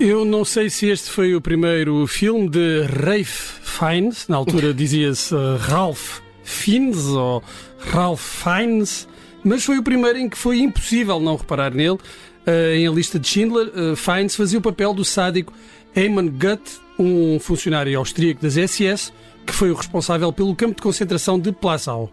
Eu não sei se este foi o primeiro filme de Rafe Fiennes, na altura dizia-se uh, Ralph Fiennes ou Ralph Fiennes, mas foi o primeiro em que foi impossível não reparar nele. Uh, em A Lista de Schindler, uh, Fiennes fazia o papel do sádico Eamon Gutt, um funcionário austríaco das SS, que foi o responsável pelo campo de concentração de Plasau.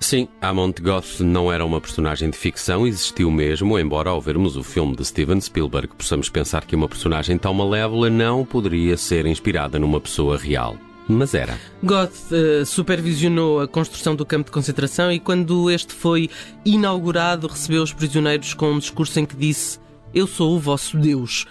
Sim, Amont Goth não era uma personagem de ficção, existiu mesmo, embora ao vermos o filme de Steven Spielberg possamos pensar que uma personagem tão malévola não poderia ser inspirada numa pessoa real. Mas era. Goth uh, supervisionou a construção do campo de concentração e, quando este foi inaugurado, recebeu os prisioneiros com um discurso em que disse eu sou o vosso Deus.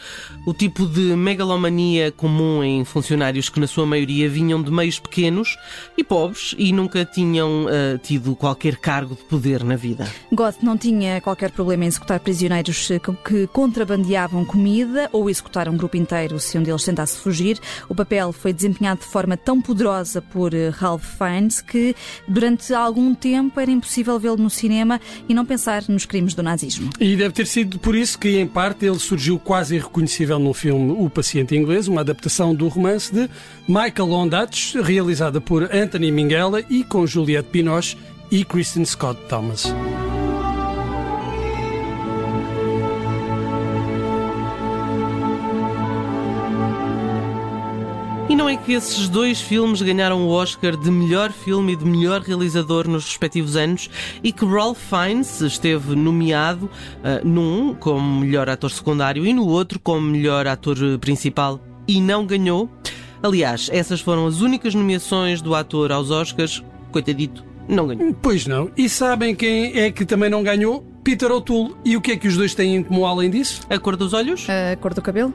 O tipo de megalomania comum em funcionários que, na sua maioria, vinham de meios pequenos e pobres e nunca tinham uh, tido qualquer cargo de poder na vida. Goth não tinha qualquer problema em executar prisioneiros eh, que contrabandeavam comida ou executar um grupo inteiro se um deles tentasse fugir. O papel foi desempenhado de forma tão poderosa por eh, Ralph Fiennes que, durante algum tempo, era impossível vê-lo no cinema e não pensar nos crimes do nazismo. E deve ter sido por isso que, em em parte, ele surgiu quase irreconhecível no filme O Paciente Inglês, uma adaptação do romance de Michael Ondaatje, realizada por Anthony Minghella e com Juliette Binoche e Kristen Scott Thomas. Não é que esses dois filmes ganharam o Oscar de melhor filme e de melhor realizador nos respectivos anos e que Ralph Fiennes esteve nomeado uh, num como melhor ator secundário e no outro como melhor ator principal e não ganhou. Aliás, essas foram as únicas nomeações do ator aos Oscars. Coitadito, não ganhou. Pois não. E sabem quem é que também não ganhou? Peter O'Toole. E o que é que os dois têm em comum além disso? A cor dos olhos? A cor do cabelo?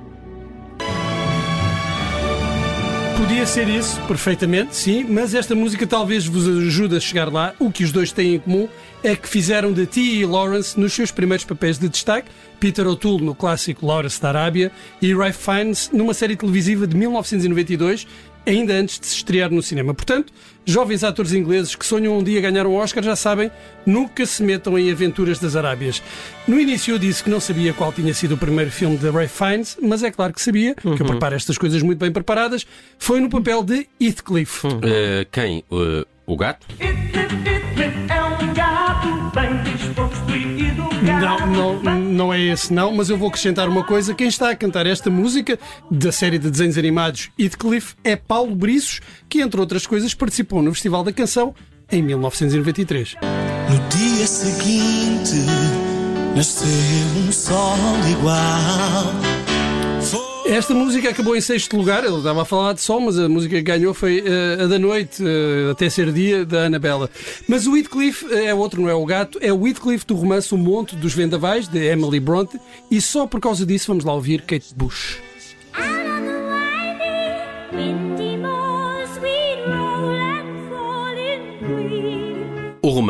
Podia ser isso, perfeitamente, sim, mas esta música talvez vos ajude a chegar lá. O que os dois têm em comum é que fizeram de T.E. Lawrence nos seus primeiros papéis de destaque, Peter O'Toole no clássico Lawrence da Arábia e Ralph Fiennes numa série televisiva de 1992 ainda antes de se estrear no cinema. Portanto, jovens atores ingleses que sonham um dia ganhar um Oscar já sabem, nunca se metam em aventuras das Arábias. No início eu disse que não sabia qual tinha sido o primeiro filme de Ray Fiennes, mas é claro que sabia, uhum. que eu preparo estas coisas muito bem preparadas. Foi no papel de Heathcliff. Uhum. Uh, quem? Uh, o gato? Não, não, não é esse não, mas eu vou acrescentar uma coisa. Quem está a cantar esta música da série de desenhos animados Heathcliff é Paulo Briços, que entre outras coisas participou no Festival da Canção em 1993. No dia seguinte nasceu um sol igual esta música acabou em sexto lugar. Ele estava a falar de sol, mas a música que ganhou foi uh, a da noite, uh, até ser dia, da Anabela. Mas o Heathcliff uh, é outro, não é o gato, é o Heathcliff do romance O Monte dos Vendavais, de Emily Bronte, e só por causa disso vamos lá ouvir Kate Bush.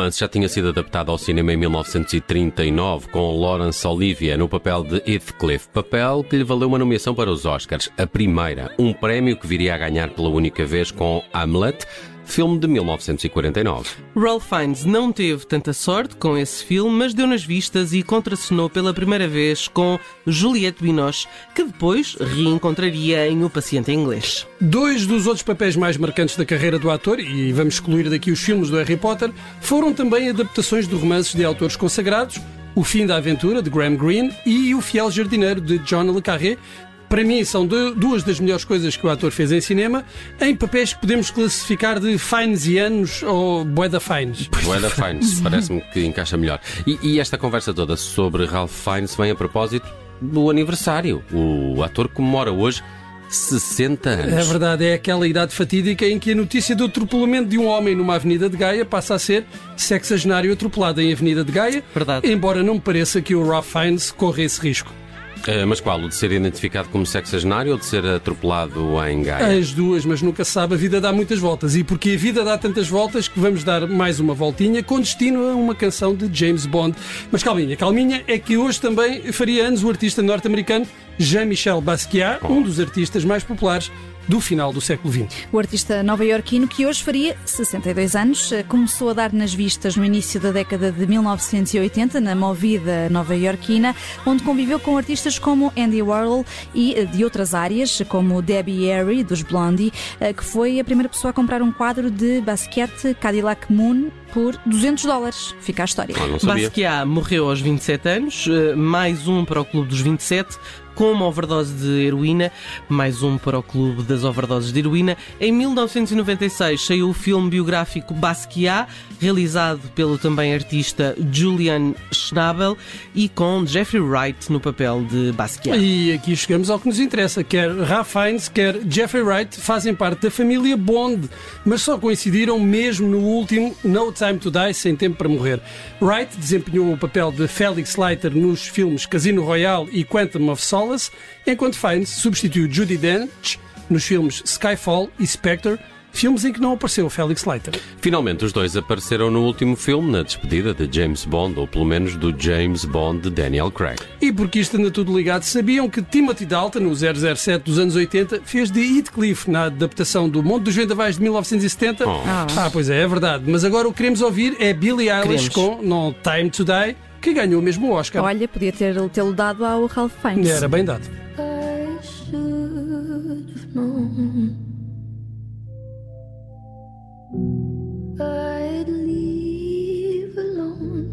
Romance já tinha sido adaptado ao cinema em 1939 com Laurence Olivier no papel de Heathcliff, papel que lhe valeu uma nomeação para os Oscars, a primeira, um prémio que viria a ganhar pela única vez com Hamlet, filme de 1949. Ralph Fiennes não teve tanta sorte com esse filme, mas deu nas vistas e contracenou pela primeira vez com Juliette Binoche, que depois reencontraria em O Paciente em Inglês. Dois dos outros papéis mais marcantes da carreira do ator, e vamos excluir daqui os filmes do Harry Potter, foram também adaptações de romances de autores consagrados, o Fim da Aventura, de Graham Greene, e O Fiel Jardineiro, de John Le Carré, para mim, são duas das melhores coisas que o ator fez em cinema, em papéis que podemos classificar de finesianos ou boeda fines. Boeda fines, parece-me que encaixa melhor. E, e, esta conversa toda sobre Ralph Fiennes vem a propósito do aniversário. O ator comemora hoje 60 anos. É verdade, é aquela idade fatídica em que a notícia do atropelamento de um homem numa avenida de Gaia passa a ser sexagenário atropelado em avenida de Gaia. Verdade. Embora não me pareça que o Ralph Fiennes corra esse risco. Uh, mas qual? O de ser identificado como sexagenário ou de ser atropelado em Gaia? As duas, mas nunca se sabe. A vida dá muitas voltas. E porque a vida dá tantas voltas que vamos dar mais uma voltinha com destino a uma canção de James Bond. Mas calminha, calminha, é que hoje também faria anos o artista norte-americano Jean-Michel Basquiat, oh. um dos artistas mais populares do final do século XX. O artista nova-iorquino, que hoje faria 62 anos, eh, começou a dar nas vistas no início da década de 1980, na movida nova-iorquina, onde conviveu com artistas artistas como Andy Warhol e eh, de outras áreas, como Debbie Harry, dos Blondie, eh, que foi a primeira pessoa a comprar um quadro de basquete Cadillac Moon por 200 dólares. Fica a história. Ah. Basquiat morreu aos 27 anos, eh, mais um para o Clube dos 27, com uma overdose de heroína, mais um para o Clube das Overdoses de Heroína. Em 1996 saiu o filme biográfico Basquiat, realizado pelo também artista Julian Schnabel e com Jeffrey Wright no papel de Basquiat. E aqui chegamos ao que nos interessa. Quer Ralph Fiennes, quer Jeffrey Wright fazem parte da família Bond, mas só coincidiram mesmo no último No Time to Die, Sem Tempo para Morrer. Wright desempenhou o papel de Felix Leiter nos filmes Casino Royale e Quantum of Solace, enquanto Fiennes substituiu Judi Dench nos filmes Skyfall e Spectre, filmes em que não apareceu Felix Leiter. Finalmente, os dois apareceram no último filme, na despedida de James Bond, ou pelo menos do James Bond de Daniel Craig. E porque isto anda tudo ligado, sabiam que Timothy Dalton, no 007 dos anos 80, fez de Heathcliff na adaptação do Monte dos Vendavais de 1970? Oh. Ah, pois é, é verdade. Mas agora o que queremos ouvir é Billie Eilish Queremos. com No Time to Die, que ganhou mesmo o Oscar. Olha, podia ter tê-lo dado ao Ralph Fiennes. Era bem dado. I should have known I'd leave alone.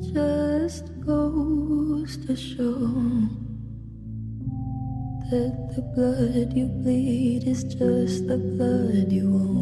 Just goes to show that the blood you bleed is just the blood you own.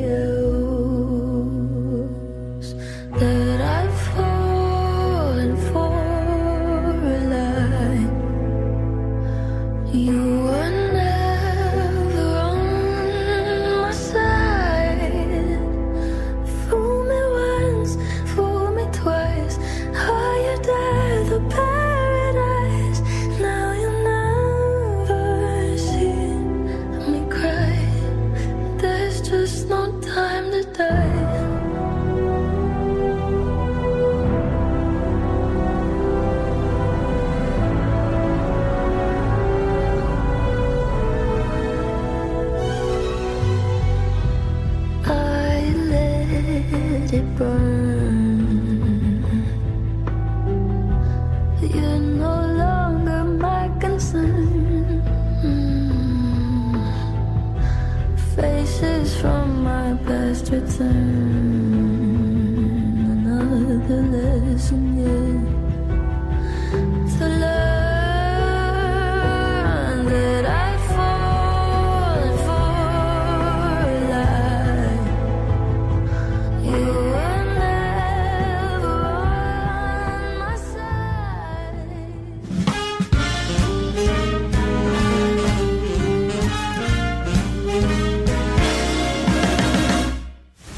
just return.